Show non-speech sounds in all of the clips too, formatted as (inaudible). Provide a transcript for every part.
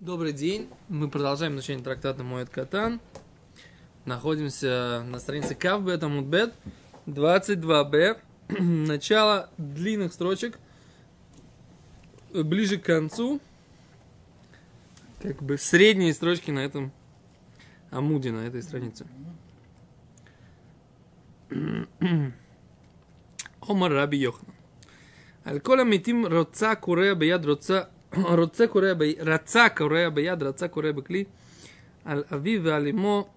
Добрый день. Мы продолжаем изучение трактата Моэт Катан. Находимся на странице Кавбет Амудбет 22б. Начало длинных строчек ближе к концу. Как бы средние строчки на этом Амуде, на этой странице. (clears throat) Омар Раби Йохна. Аль-Кола Митим Роца Курея Бияд Роца רוצה קורא, ב... רצה קורא ביד, רצה קורא בכלי, על אביו ועל אמו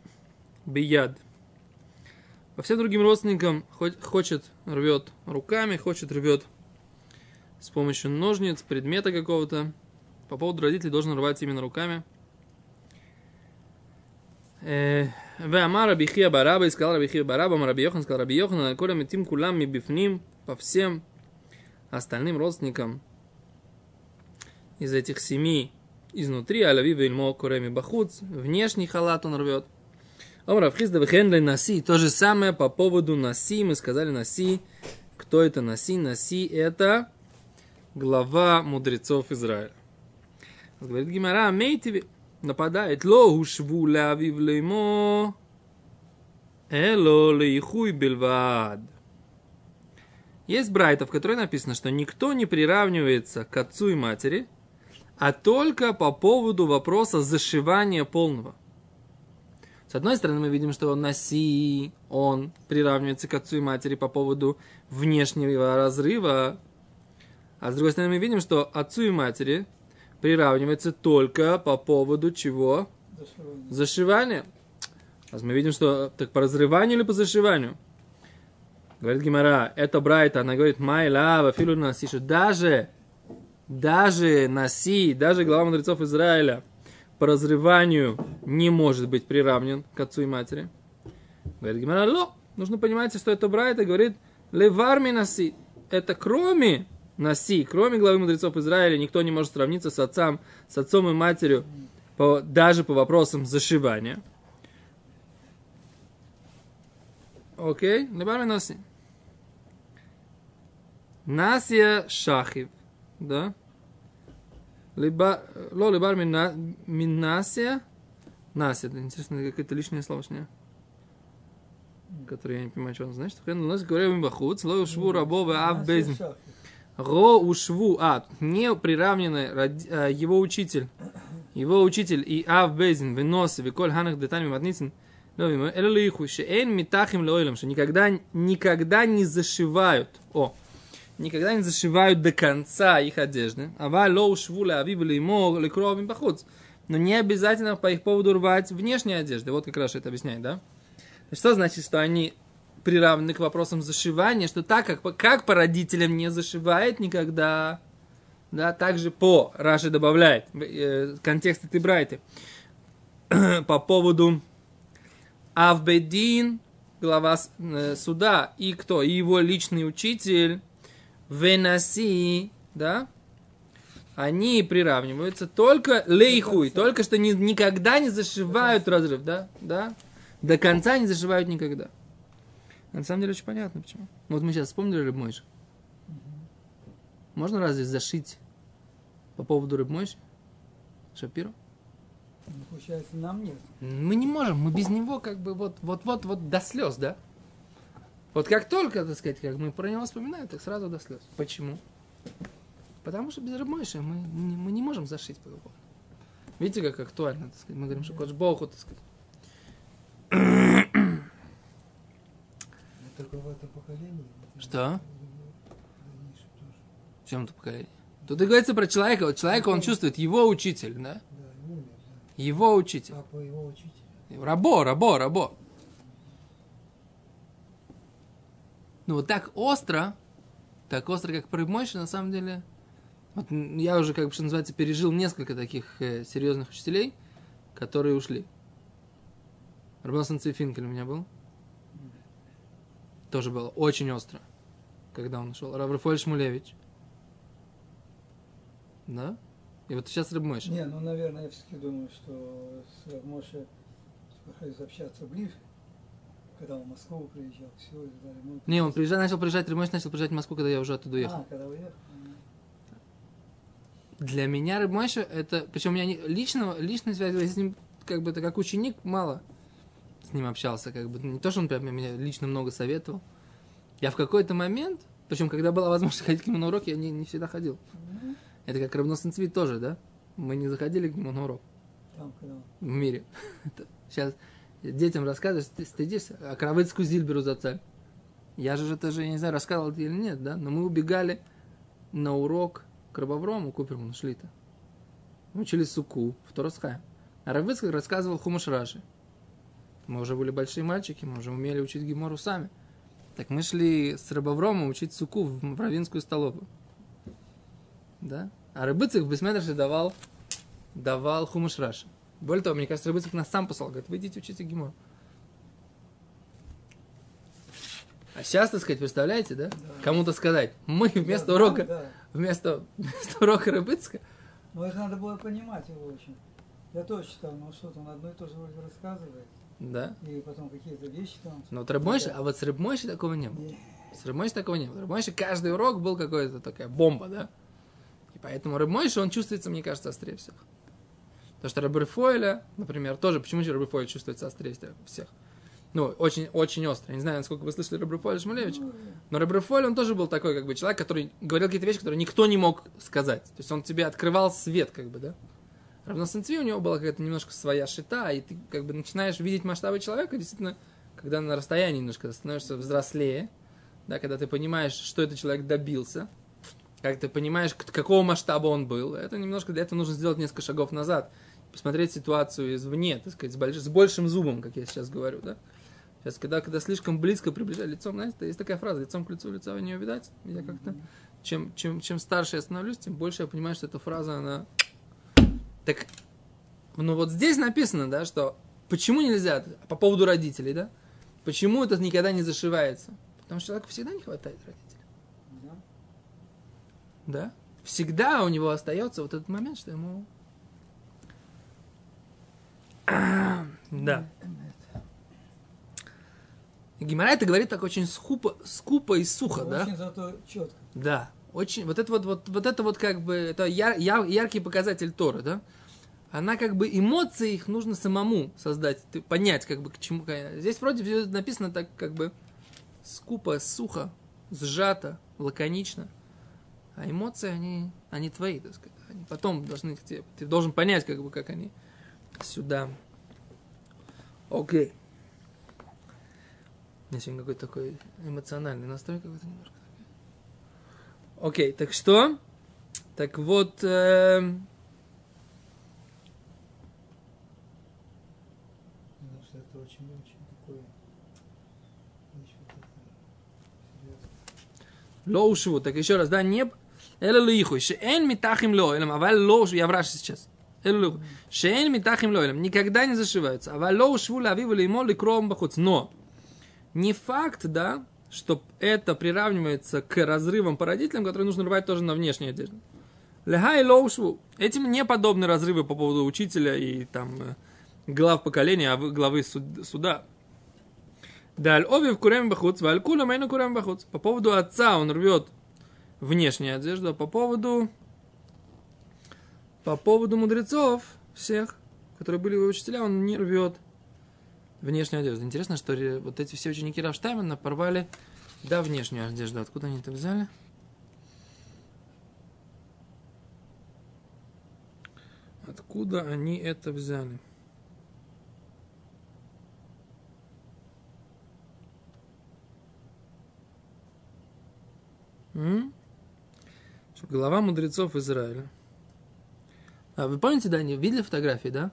ביד. По всем другим родственникам хочет рвет руками, хочет рвет с помощью ножниц, предмета какого-то. По поводу родителей должен рвать именно руками. ואמר רבי חייא ברבא, сказал רבי חייא ברבא, אמר רבי יוחנן, сказал רבי יוחנן, על כל המתים כולם מבפנים, по всем остальным родственникам, из этих семи изнутри, аляви вельмо куреми бахуц, внешний халат он рвет. Омра вхизда вхенли наси, то же самое по поводу наси, мы сказали наси, кто это наси? Наси это глава мудрецов Израиля. Говорит Гимара, мейтиви, нападает, ло ушву ляви влеймо, эло лейхуй бельвад. Есть брайта, в которой написано, что никто не приравнивается к отцу и матери – а только по поводу вопроса зашивания полного. С одной стороны, мы видим, что Наси, он приравнивается к отцу и матери по поводу внешнего разрыва, а с другой стороны, мы видим, что отцу и матери приравнивается только по поводу чего? Зашивания. Зашивания. А мы видим, что так по разрыванию или по зашиванию? Говорит Гимара, это Брайта, она говорит, май лава, филу что даже даже Наси, даже глава мудрецов Израиля по разрыванию не может быть приравнен к отцу и матери. Говорит Гимара, ло, нужно понимать, что это Брайта говорит, леварми Наси, это кроме Наси, кроме главы мудрецов Израиля, никто не может сравниться с отцом, с отцом и матерью, по, даже по вопросам зашивания. Окей, леварми Наси. Насия Шахив, да? Либо, ло либар минасия. Насия, это интересно, какое-то лишнее слово, не? Которое я не понимаю, что он значит. Хен лос говорим бахуц, ло ушву рабовы ав безн. Ро ушву, а, не приравненный его учитель, его учитель и ав безн, вынос, виколь ханах детальми матницин, Элю лиху, шеэн митахим лойлем, что никогда, никогда не зашивают. О, никогда не зашивают до конца их одежды. Ава лоу швуля авибли ему лекровим похуц. Но не обязательно по их поводу рвать внешние одежды. Вот как раз это объясняет, да? Что значит, что они приравнены к вопросам зашивания, что так как, как по родителям не зашивает никогда, да, также по, Раши добавляет, э, контекст этой брайты, (clears throat) по поводу Авбедин, глава э, суда, и кто? И его личный учитель, Венаси, да, они приравниваются только лейхуй, только что не, никогда не зашивают разрыв, да, да, до конца не зашивают никогда. На самом деле очень понятно почему. Вот мы сейчас вспомнили рыбмойш. Можно разве зашить по поводу рыбмойши? Шапиру? Ну, получается, нам нет. Мы не можем, мы без него как бы вот, вот, вот, вот до слез, да? Вот как только, так сказать, как мы про него вспоминаем, так сразу до слез. Почему? Потому что без Рабмойши мы, мы не можем зашить по его Видите, как актуально, так сказать. Мы говорим, что Кодж Богу, так сказать. Только в этом поколении. Что? В чем это поколение? Тут и говорится про человека. Вот человека он чувствует, его учитель, да? Его учитель. Рабо, рабо, рабо. Ну вот так остро, так остро, как про Мойши, на самом деле, вот я уже, как бы, что называется, пережил несколько таких э, серьезных учителей, которые ушли. Рабасан Цифинкель у меня был. Тоже было очень остро, когда он ушел. Раврафоль Шмулевич. Да? И вот сейчас Рабмойша. Не, ну, наверное, я все-таки думаю, что с Рабмоши приходится общаться ближе. Когда он в Москву приезжал, все, и далее. Ну, Не, он приезжал, начал приезжать, Рабмойш начал приезжать в Москву, когда я уже оттуда уехал. А, когда уехал. Для меня Рыб Мойша это... Причем у меня не- личного, личной связи я с ним как бы это как ученик мало с ним общался. Как бы. Не то, что он прям меня лично много советовал. Я в какой-то момент, причем когда была возможность (laughs) ходить к нему на урок, я не, не всегда ходил. Ну, Это как Рыбносен Цвет тоже, да? Мы не заходили к нему на урок Там, когда в мире. (laughs) Сейчас детям рассказываешь, ты стыдишься, а Кравыцкую Зильберу за царь. Я же это же, я не знаю, рассказывал это или нет, да? Но мы убегали на урок к Рабаврому Куперману Шлита. Мы учили суку в Торосхайм. А Равыцкак рассказывал Хумаш Раши. Мы уже были большие мальчики, мы уже умели учить Гимору сами. Так мы шли с Рабавромом учить суку в равинскую столовую. Да? А Рыбыцик в Бесмедрше давал, давал Хумаш Раши. Более того, мне кажется, Рыбыцик нас сам послал. Говорит, вы идите учите Гимор. А сейчас, так сказать, представляете, да? Кому-то сказать, мы вместо Да, урока, Да, вместо, вместо урока Рыбыцка, но это надо было понимать его очень. Я тоже читал, но что-то он одно и то же вроде рассказывает. да? И потом какие-то вещи там. Но вот Рыбмойши, а вот с Рыбмойши такого не было. И- С Рыбмойши такого не было. Рыбмойши каждый урок был какой-то такая бомба, да? И поэтому Рыбмойши, он чувствуется, мне кажется, острее всех. Потому что Рабрифойля, например, тоже, почему же Рабрифойль чувствуется острее всех? Ну, очень, очень остро. Я не знаю, насколько вы слышали Рабрифойля Шмулевича. ну, Но Рабрифойль, он тоже был такой, как бы, человек, который говорил какие-то вещи, которые никто не мог сказать. То есть он тебе открывал свет, как бы, да? Равносенцви у него была какая-то немножко своя шита, и ты как бы начинаешь видеть масштабы человека, действительно, когда на расстоянии немножко становишься взрослее, да, когда ты понимаешь, что этот человек добился, как ты понимаешь, какого масштаба он был, это немножко для этого нужно сделать несколько шагов назад, посмотреть ситуацию извне, так сказать, с, больш- с большим зубом, как я сейчас говорю, да. Сейчас, когда, когда слишком близко приближаю лицом, знаете, есть такая фраза, лицом к лицу, лица не увидать. Я как-то, чем, чем, чем старше я становлюсь, тем больше я понимаю, что эта фраза, она... Так, ну вот здесь написано, да, что почему нельзя, по поводу родителей, да, почему это никогда не зашивается? Потому что человеку всегда не хватает родителей, да. да. Всегда у него остается вот этот момент, что ему... Да. Гимара это говорит так очень скупо, скупо и сухо, да? Очень зато четко. Да, очень. Вот это вот, вот, вот это вот как бы это яр- яр- яркий показатель Торы, да? Она как бы эмоции их нужно самому создать, понять как бы к чему. Здесь вроде все написано так как бы скупо, сухо, сжато, лаконично. А эмоции они, они твои, так сказать. Они потом должны. Ты должен понять как бы как они сюда. Окей. У меня сегодня какой-то такой эмоциональный настрой какой-то немножко. Окей, так что? Так вот, эм, Потому что это очень-очень такое. вещь вот это серьезно. ло ушву. Так еще раз, да, не... Эле лиху, шеэн митахим ло, элем, аваль ло ушву. Я в Раши сейчас. Эле лиху. Шеэн митахим ло, элем, никогда не зашиваются. Аваль ло ушву лавиву леймо ликром бахуц. Но, не факт, да, что это приравнивается к разрывам по родителям, которые нужно рвать тоже на внешней одежде. Лехай лоушву. Этим не подобны разрывы по поводу учителя и там э, глав поколения, а вы- главы суд- суда. Даль ови в курем бахуц, валь мейну курем бахуц. По поводу отца он рвет внешнюю одежду, а по поводу по поводу мудрецов всех, которые были его учителя, он не рвет внешнюю одежду. Интересно, что вот эти все ученики Равштаймена порвали да, внешнюю одежду. Откуда они это взяли? Откуда они это взяли? М? Что глава мудрецов Израиля. А вы помните, да, они видели фотографии, да?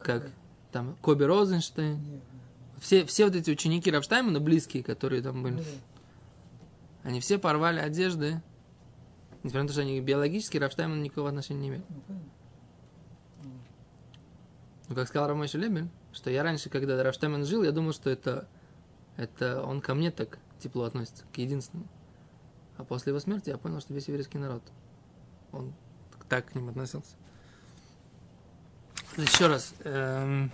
Как там Коби Розенштейн, все, все вот эти ученики Равштаймена, близкие, которые там были, Ну они все порвали одежды. Несмотря на то, что они биологически, Равштаймен никакого отношения не имеют. Ну. Ну, как сказал Рамойша Лебель, что я раньше, когда Равштаймен жил, я думал, что это, это он ко мне так тепло относится, к единственному. А после его смерти я понял, что весь еврейский народ, он так к ним относился. Еще раз. Эм...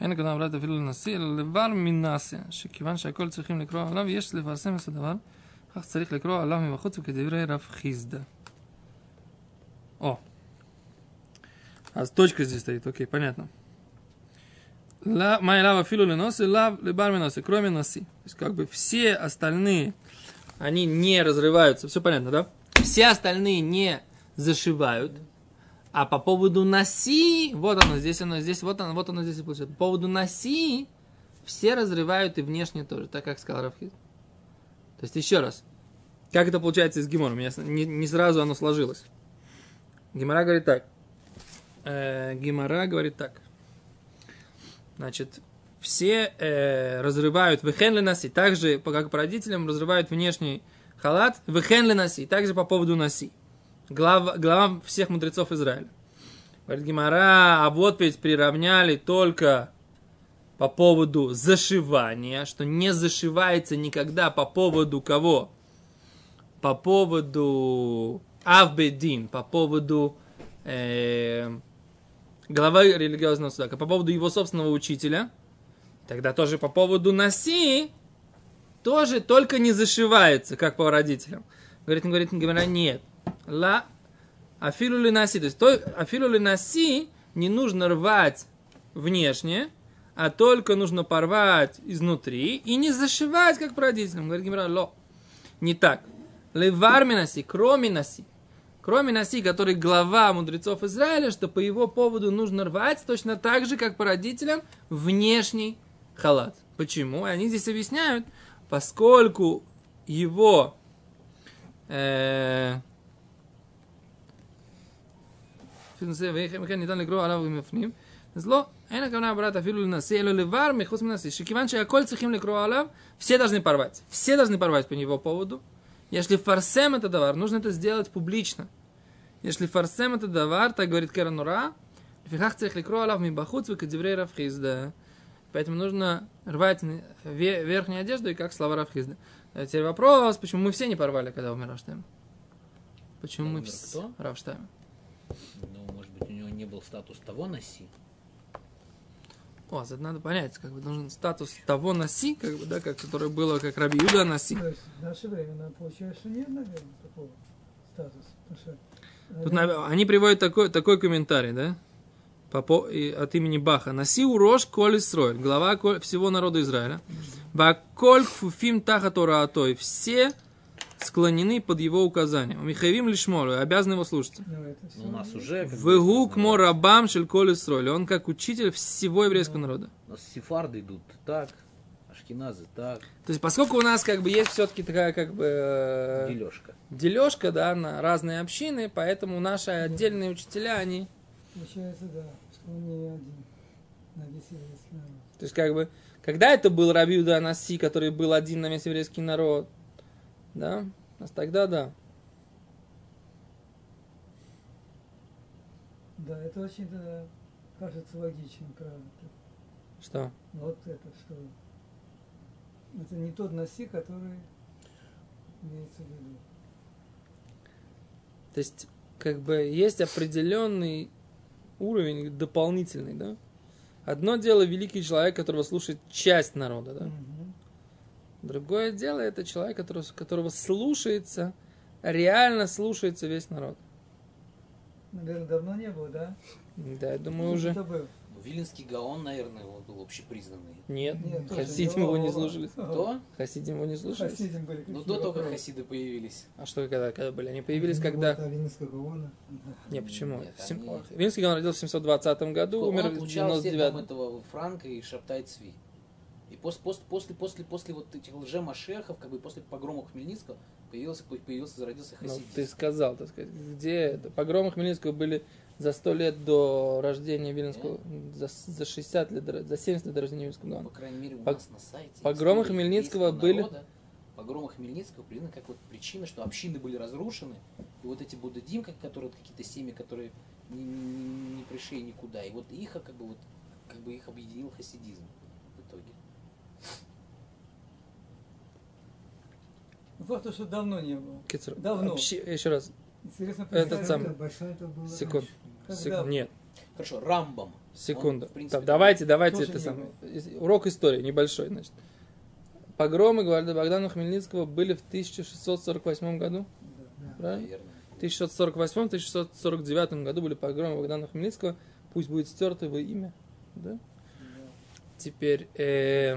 אין כוונה עבודת אפילו לנשיא, אלא לבר מנסיה, שכיוון שהכל צריכים לקרוא עליו, יש לפרסם את הדבר, כך צריך לקרוא עליו מבחוץ וכדברי רב חיסדא. О. А с точкой здесь стоит, окей, понятно. Май лава филу леносы, лав лебар миносы, кроме носи. То есть как бы все остальные они не разрываются, все понятно, да? Все остальные не зашивают. А по поводу носи, вот оно, здесь оно, здесь, вот оно, вот оно здесь получается. По поводу носи, все разрывают и внешне тоже, так как сказал Рафхиз. То есть еще раз, как это получается из Гимора? У меня не, не сразу оно сложилось. Гимара говорит так. Э, Гимара говорит так. Значит, все э, разрывают вехен носи, также, как по родителям, разрывают внешний халат, вехен носи, также по поводу носи. Глава, глава всех мудрецов Израиля. Говорит Гимара, а вот ведь приравняли только по поводу зашивания, что не зашивается никогда по поводу кого? По поводу Авбедин, по поводу э, главы религиозного суда, по поводу его собственного учителя, тогда тоже по поводу Наси, тоже только не зашивается, как по родителям. Говорит, говорит, говорит, нет. Ла, афилу ли наси, то есть то, афилу ли наси не нужно рвать внешне, а только нужно порвать изнутри и не зашивать, как по родителям. Говорит Гимра, ло. Не так. Леварми наси, кроме наси. Кроме наси, который глава мудрецов Израиля, что по его поводу нужно рвать точно так же, как по родителям, внешний халат. Почему? И они здесь объясняют, поскольку его э, зло, а все должны порвать. Все должны порвать по его поводу. Если фарсем это товар, нужно это сделать публично. Если фарсем это товар, так говорит Керанура, лифихах цех ликро алав мибахуц векадеврей рафхизда. Поэтому нужно рвать верхнюю одежду и как слова равхизда. Теперь вопрос, почему мы все не порвали, когда умер Равштайм? Почему мы все... Равштайм. Ну, может быть, у него не был статус того носи. О, это надо понять, как бы нужен статус того носи, как бы, да, как, которое было как Раби Юда носи. То есть в наше время, нам получается, что нет, наверное, такого статуса. Потому что, Тут наверное, на- они приводят такой, такой комментарий, да, по, по- и от имени Баха. Наси урош коль Исроэль, глава коль- всего народа Израиля. Баколь кфуфим тахатора атой. Все склонены под его указанием. Михаевим лишмолу, обязаны его слушаться. ну, у нас уже... как бы, Вегу известно, кмо рабам шель коль Исроэль. Он как учитель всего еврейского народа. У нас сефарды идут так, ашкеназы так, То есть, поскольку у нас как бы есть все-таки такая как бы э, дележка. дележка, да, на разные общины, поэтому наши отдельные учителя, они Получается, да, он не один на весь еврейский народ. То есть, как бы, когда это был Рабиуда Анаси, который был один на весь еврейский народ, да, а тогда да. Да, это очень да, кажется логичным, правда. Что? Вот это, что это не тот носи, который имеется в виду. То есть, как бы, есть определенный уровень дополнительный, да? Одно дело великий человек, которого слушает часть народа, да? Другое дело это человек, которого, которого слушается, реально слушается весь народ. Наверное, давно не было, да? Да, я думаю, уже... Ну, Виленский Гаон, наверное, он был общепризнанный. Нет, Нет, хасидим не его не было. слушались. Кто? Хасидим его не слушались. Хасидим были Ну, до того, как хасиды появились. А что когда, когда были? Они появились, Ну, когда... вот Авинского Гаона. Не, почему? Нет, Сем- они- Винский он родился в 720 году, он умер в получал все там 99 этого Франка и Шаптай Цви. И после, после, после, после, после вот этих лже-машехов, как бы после погромов Хмельницкого, появился, появился, зародился Ну, хасидизм. ты сказал, так сказать, где это? Погромы Хмельницкого были за 100 лет до рождения Виленского, за, за 60 лет, за 70 лет до рождения Виленского Ну, Гаона. по крайней мере, у Пог- нас на сайте. погромы Хмельницкого были- народа, Погромы Хмельницкого признаны как вот причина, что общины были разрушены, и вот эти буддим, как которые вот какие-то семьи, которые не, не- не пришли никуда, и вот их как бы вот как бы их объединил хасидизм в итоге. Ну, Факт, что давно не было. Кицур, Давно. вообще, еще раз, Интересно, Этот это была секунд, раньше. Сек- нет, Хорошо, Рамбам. секунду. Он, принципе, Так, давайте, давайте это самое. Урок истории небольшой, значит. погромы говорят, Богдана Хмельницкого были в 1648 году. Да. Правильно? Наверное. В 1648-1649 году были погромы Богдана Хмельницкого. Пусть будет стерто его имя. Да? Да. Теперь э,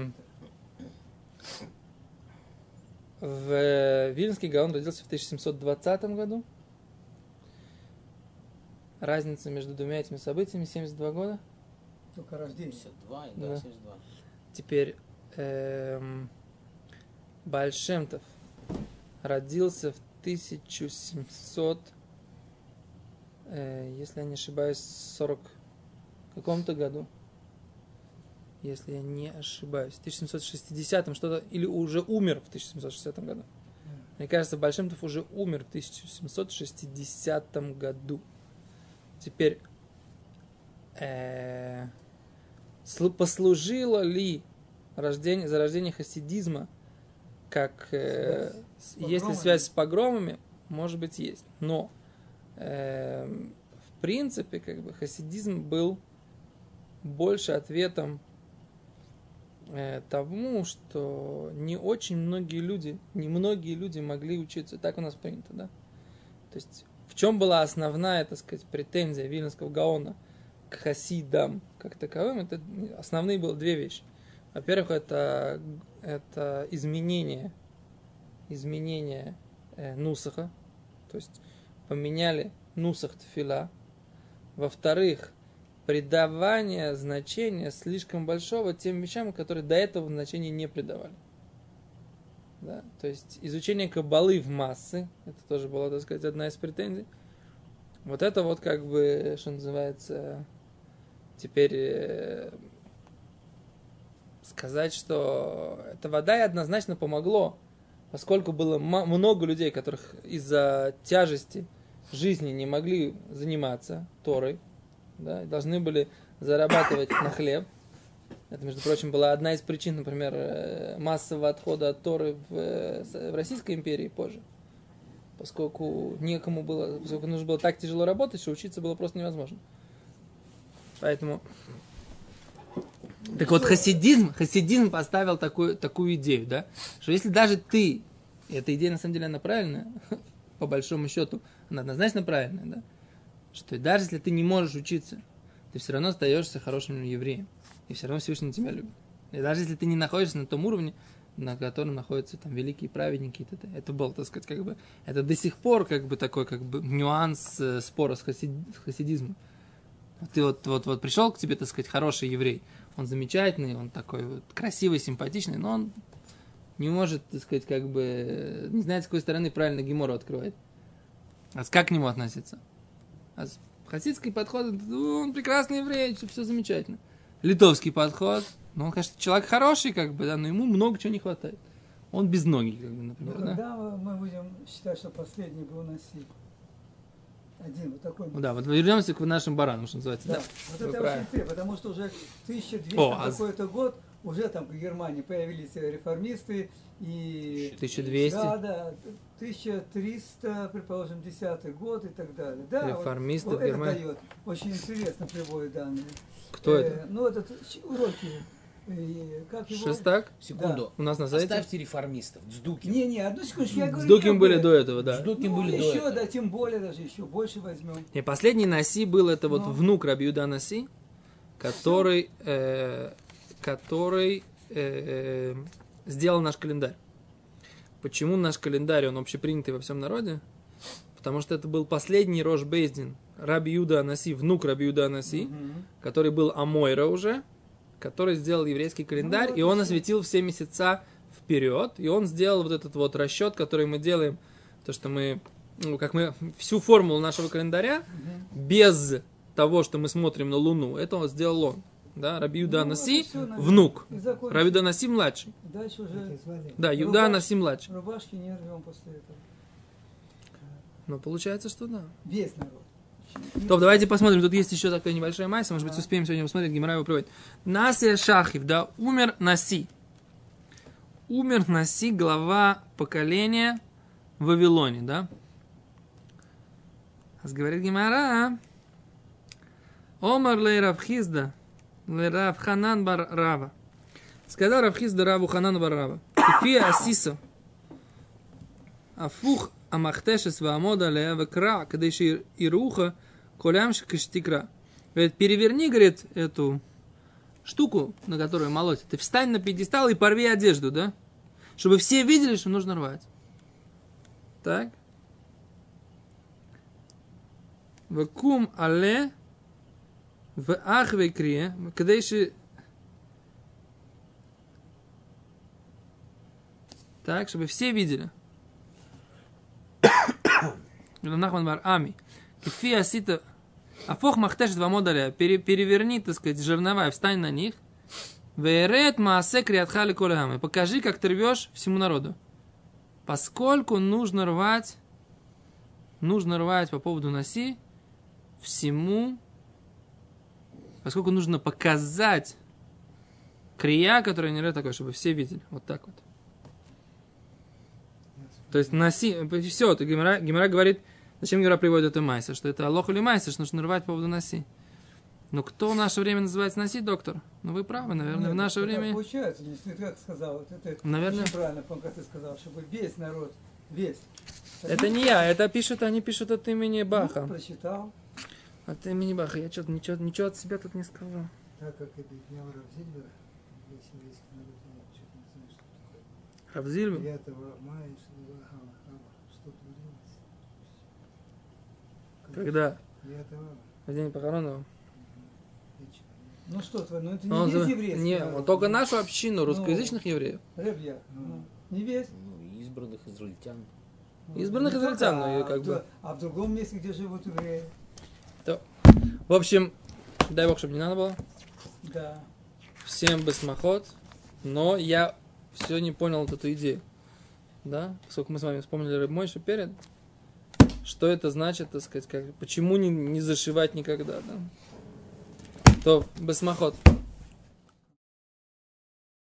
в Вильнский Гаон родился в 1720 году. Разница между двумя этими событиями 72 года. Только рождение. 52, и Да. да, 72. Теперь эм, Бальшемтов родился в 1700, э, если я не ошибаюсь, 40 каком-то году. Если я не ошибаюсь. В 1760 что-то, или уже умер в 1760 году. Мне кажется, Бальшемтов уже умер в 1760 году. Теперь, э, слу- послужило ли рождение, зарождение хасидизма как э, Связь есть ли связь с погромами? Может быть, есть. Но эм, в принципе, как бы хасидизм был больше ответом э, тому, что не очень многие люди, не многие люди могли учиться. Так у нас принято, да? То есть в чем была основная, так сказать, претензия Вильнского Гаона к хасидам как таковым? Это основные было две вещи. Во-первых, это, это изменение, изменение э, нусаха, то есть поменяли нусах тфила. Во-вторых, придавание значения слишком большого тем вещам, которые до этого значения не придавали. Да? То есть изучение кабалы в массы, это тоже была, так сказать, одна из претензий. Вот это вот как бы, что называется, теперь э, сказать, что эта вода и однозначно помогло, поскольку было много людей, которых из-за тяжести жизни не могли заниматься Торой, да, должны были зарабатывать на хлеб. Это, между прочим, была одна из причин, например, э, массового отхода от Торы в, э, в Российской империи позже. Поскольку некому было, поскольку нужно было так тяжело работать, что учиться было просто невозможно. Поэтому... Так вот, хасидизм, хасидизм поставил такую, такую идею, да, что если даже ты, и эта идея на самом деле она правильная, (laughs) по большому счету, она однозначно правильная, да, что даже если ты не можешь учиться, ты все равно остаешься хорошим евреем. И все равно Всевышний тебя любит. И даже если ты не находишься на том уровне, на котором находятся там великие праведники, и т.д. это был, так сказать, как бы, это до сих пор как бы такой как бы нюанс э, спора с, хасид, с хасидизмом. Ты вот, вот, вот пришел к тебе, так сказать, хороший еврей, он замечательный, он такой вот красивый, симпатичный, но он не может, так сказать, как бы, э, не знает, с какой стороны правильно Гемору открывает. А как к нему относиться? А с хасидский подход, ну, он прекрасный еврей, все замечательно. Литовский подход, ну, он, конечно, человек хороший, как бы, да, но ему много чего не хватает. Он без ноги, как бы, например, да? когда мы будем считать, что последний был Наси? Один, вот такой. Ну Да, вот вернемся к нашим баранам, что называется. Да, Да. вот Вы это правы. очень ты, потому что уже 1200 О, а какой-то год уже там в Германии появились реформисты и 1200. да, да, 1300, предположим, 10 год и так далее. Да, вот- Реформисты вот в это Германии. дает. Очень интересно приводит данные. Кто Э, это? Ну, этот уроки. э, Как его? Шестак? Секунду. У нас на сайте? Оставьте реформистов. Дздукин. Не, не, одну секундочку, я С говорю. Были бы. до этого, да. Дздукин Ну, были до еще, этого. да, тем более даже еще больше возьмем. Не, последний Наси был это вот Ну. внук Рабиуда Наси, который, э, который э, э, сделал наш календарь. Почему наш календарь, он общепринятый во всем народе? Потому что это был последний Рош Бейздин, Раби Юда Анаси, внук Раби Юда Анаси, Мгм. который был Амойра уже, который сделал еврейский календарь, Ну, и он осветил все месяца вперед, и он сделал вот этот вот расчет, который мы делаем, то, что мы, ну, как мы всю формулу нашего календаря, Мгм. без того, что мы смотрим на Луну, это он сделал он. Да, Раби Юда Ну, всё, наверное, внук. Раби Юда Анаси младший. Дальше уже Да, Юда Рубаш. Анаси младший. рубашки не рвем после этого. Ну, получается, что да. Весь народ. Топ, давайте посмотрим. Тут есть еще такая небольшая масса. Может быть, успеем сегодня посмотреть. Гимара его приводит. Насия Шахив, да, умер Наси. Умер Наси, глава поколения в Вавилоне, да. Говорит Гимара. Омар лей Равхизда, Равханан бар Рава. Сказал Равхизда Раву Ханан бар Рава. Кефия Асиса. Афух Амахтешес Ваамода Лева Кра, Кадыши Ируха, Колямши Каштикра. Говорит, переверни, говорит, эту штуку, на которую молоть. Ты встань на пьедестал и порви одежду, да? Чтобы все видели, что нужно рвать. Так. Вакум але в ахве крие, кадей Так, чтобы все видели. (coughs) Нахман бар Ами. Кефи асита... Афох махтеш два модуля. Переверни, так сказать, жерновая, встань на них. Верет маасе криатхали колямы. Покажи, как ты рвешь всему народу. Поскольку нужно рвать, нужно рвать по поводу носи всему, поскольку нужно показать крия, которая не такой, чтобы все видели. Вот так вот. То есть носи, все, то Гимара, Гимара говорит, зачем Гимара приводит это майса, что это алох или майса, что нужно рвать по поводу носи. Но кто в наше время называется носи, доктор? Ну вы правы, наверное, Нет, в наше время... Получается, если ты как сказал, вот это Наверное. очень правильно, по как ты сказал, чтобы весь народ, весь. Это не я, это пишут, они пишут от имени Ну, Баха. прочитал. От имени Баха. Я что-то ничего, ничего от себя тут не сказал. Так как объяснял Равзильбер, весь еврейский народ, я что-то не знаю, что такое. Равзильбер? 9 мая, Шилуахава, 112. Когда? 9 В день похорон его? вечера. Ну что ну это не Он весь еврейский Не, народ. только нашу общину русскоязычных евреев. Ребья, ну, не весь. Ну, избранных израильтян. Избранных Ну, израильтян, ну, и как а, бы. А в другом месте, где живут евреи, В общем, дай бог, чтобы не надо было. да. Всем басмахот. Но я все не понял вот эту идею. Да? Поскольку мы с вами вспомнили Рыбмойши перед. Что это значит, так сказать, как, почему не, не зашивать никогда, да? То, басмахот.